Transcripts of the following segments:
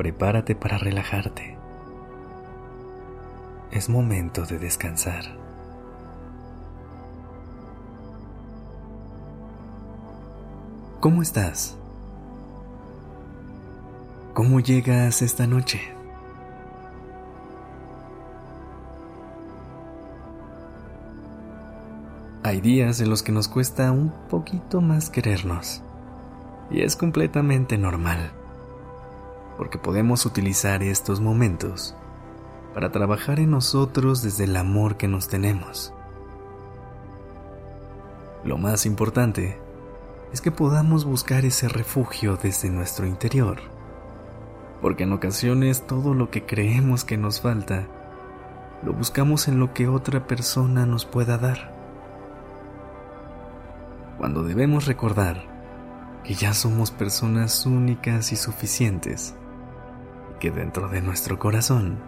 Prepárate para relajarte. Es momento de descansar. ¿Cómo estás? ¿Cómo llegas esta noche? Hay días en los que nos cuesta un poquito más querernos. Y es completamente normal. Porque podemos utilizar estos momentos para trabajar en nosotros desde el amor que nos tenemos. Lo más importante es que podamos buscar ese refugio desde nuestro interior. Porque en ocasiones todo lo que creemos que nos falta, lo buscamos en lo que otra persona nos pueda dar cuando debemos recordar que ya somos personas únicas y suficientes que dentro de nuestro corazón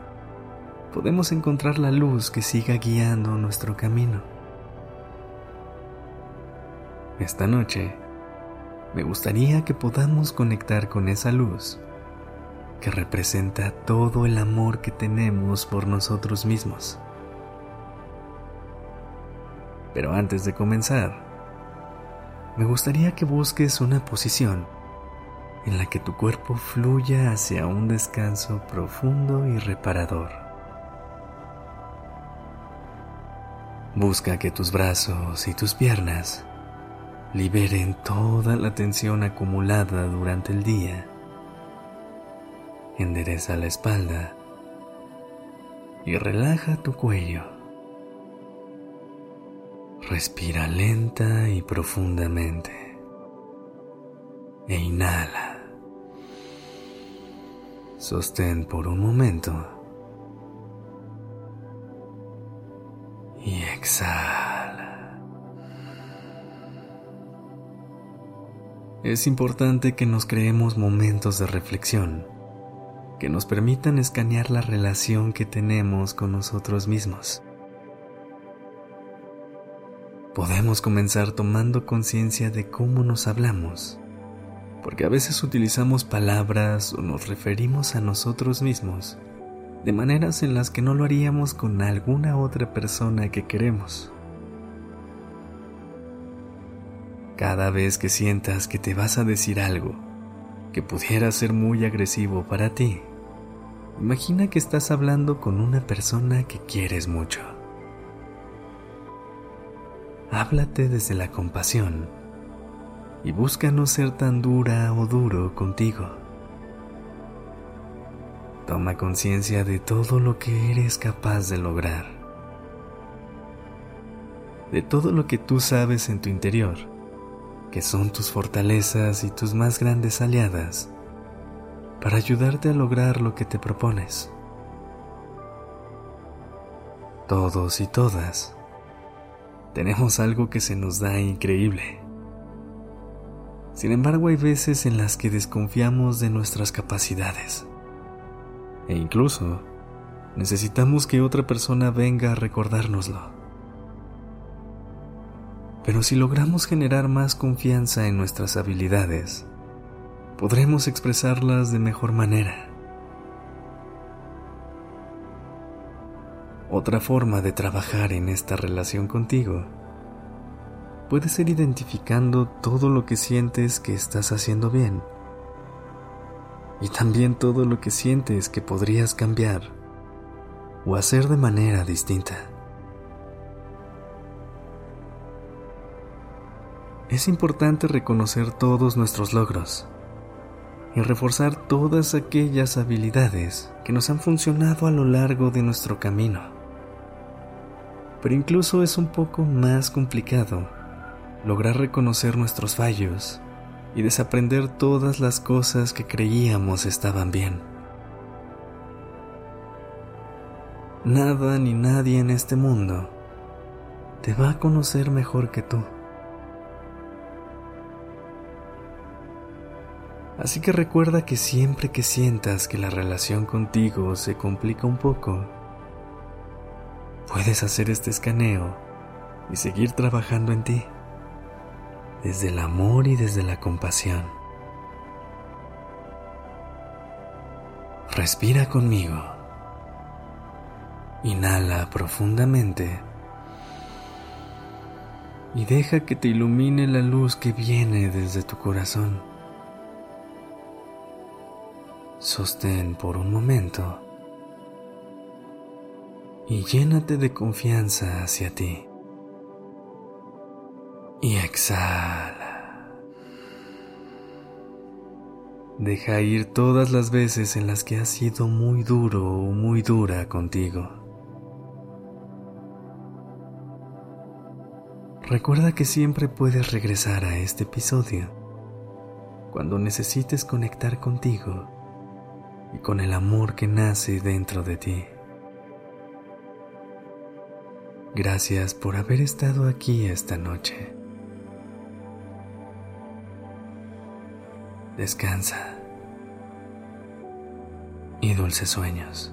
podemos encontrar la luz que siga guiando nuestro camino. Esta noche me gustaría que podamos conectar con esa luz que representa todo el amor que tenemos por nosotros mismos. Pero antes de comenzar, me gustaría que busques una posición en la que tu cuerpo fluya hacia un descanso profundo y reparador. Busca que tus brazos y tus piernas liberen toda la tensión acumulada durante el día. Endereza la espalda y relaja tu cuello. Respira lenta y profundamente. E inhala. Sostén por un momento. Y exhala. Es importante que nos creemos momentos de reflexión que nos permitan escanear la relación que tenemos con nosotros mismos podemos comenzar tomando conciencia de cómo nos hablamos, porque a veces utilizamos palabras o nos referimos a nosotros mismos de maneras en las que no lo haríamos con alguna otra persona que queremos. Cada vez que sientas que te vas a decir algo que pudiera ser muy agresivo para ti, imagina que estás hablando con una persona que quieres mucho háblate desde la compasión y busca no ser tan dura o duro contigo. Toma conciencia de todo lo que eres capaz de lograr, de todo lo que tú sabes en tu interior, que son tus fortalezas y tus más grandes aliadas, para ayudarte a lograr lo que te propones. Todos y todas tenemos algo que se nos da increíble. Sin embargo, hay veces en las que desconfiamos de nuestras capacidades. E incluso necesitamos que otra persona venga a recordárnoslo. Pero si logramos generar más confianza en nuestras habilidades, podremos expresarlas de mejor manera. Otra forma de trabajar en esta relación contigo puede ser identificando todo lo que sientes que estás haciendo bien y también todo lo que sientes que podrías cambiar o hacer de manera distinta. Es importante reconocer todos nuestros logros y reforzar todas aquellas habilidades que nos han funcionado a lo largo de nuestro camino pero incluso es un poco más complicado lograr reconocer nuestros fallos y desaprender todas las cosas que creíamos estaban bien. nada ni nadie en este mundo te va a conocer mejor que tú. Así que recuerda que siempre que sientas que la relación contigo se complica un poco, puedes hacer este escaneo y seguir trabajando en ti, desde el amor y desde la compasión. Respira conmigo. Inhala profundamente y deja que te ilumine la luz que viene desde tu corazón. Sostén por un momento y llénate de confianza hacia ti. Y exhala. Deja ir todas las veces en las que has sido muy duro o muy dura contigo. Recuerda que siempre puedes regresar a este episodio cuando necesites conectar contigo y con el amor que nace dentro de ti. Gracias por haber estado aquí esta noche. Descansa y dulces sueños.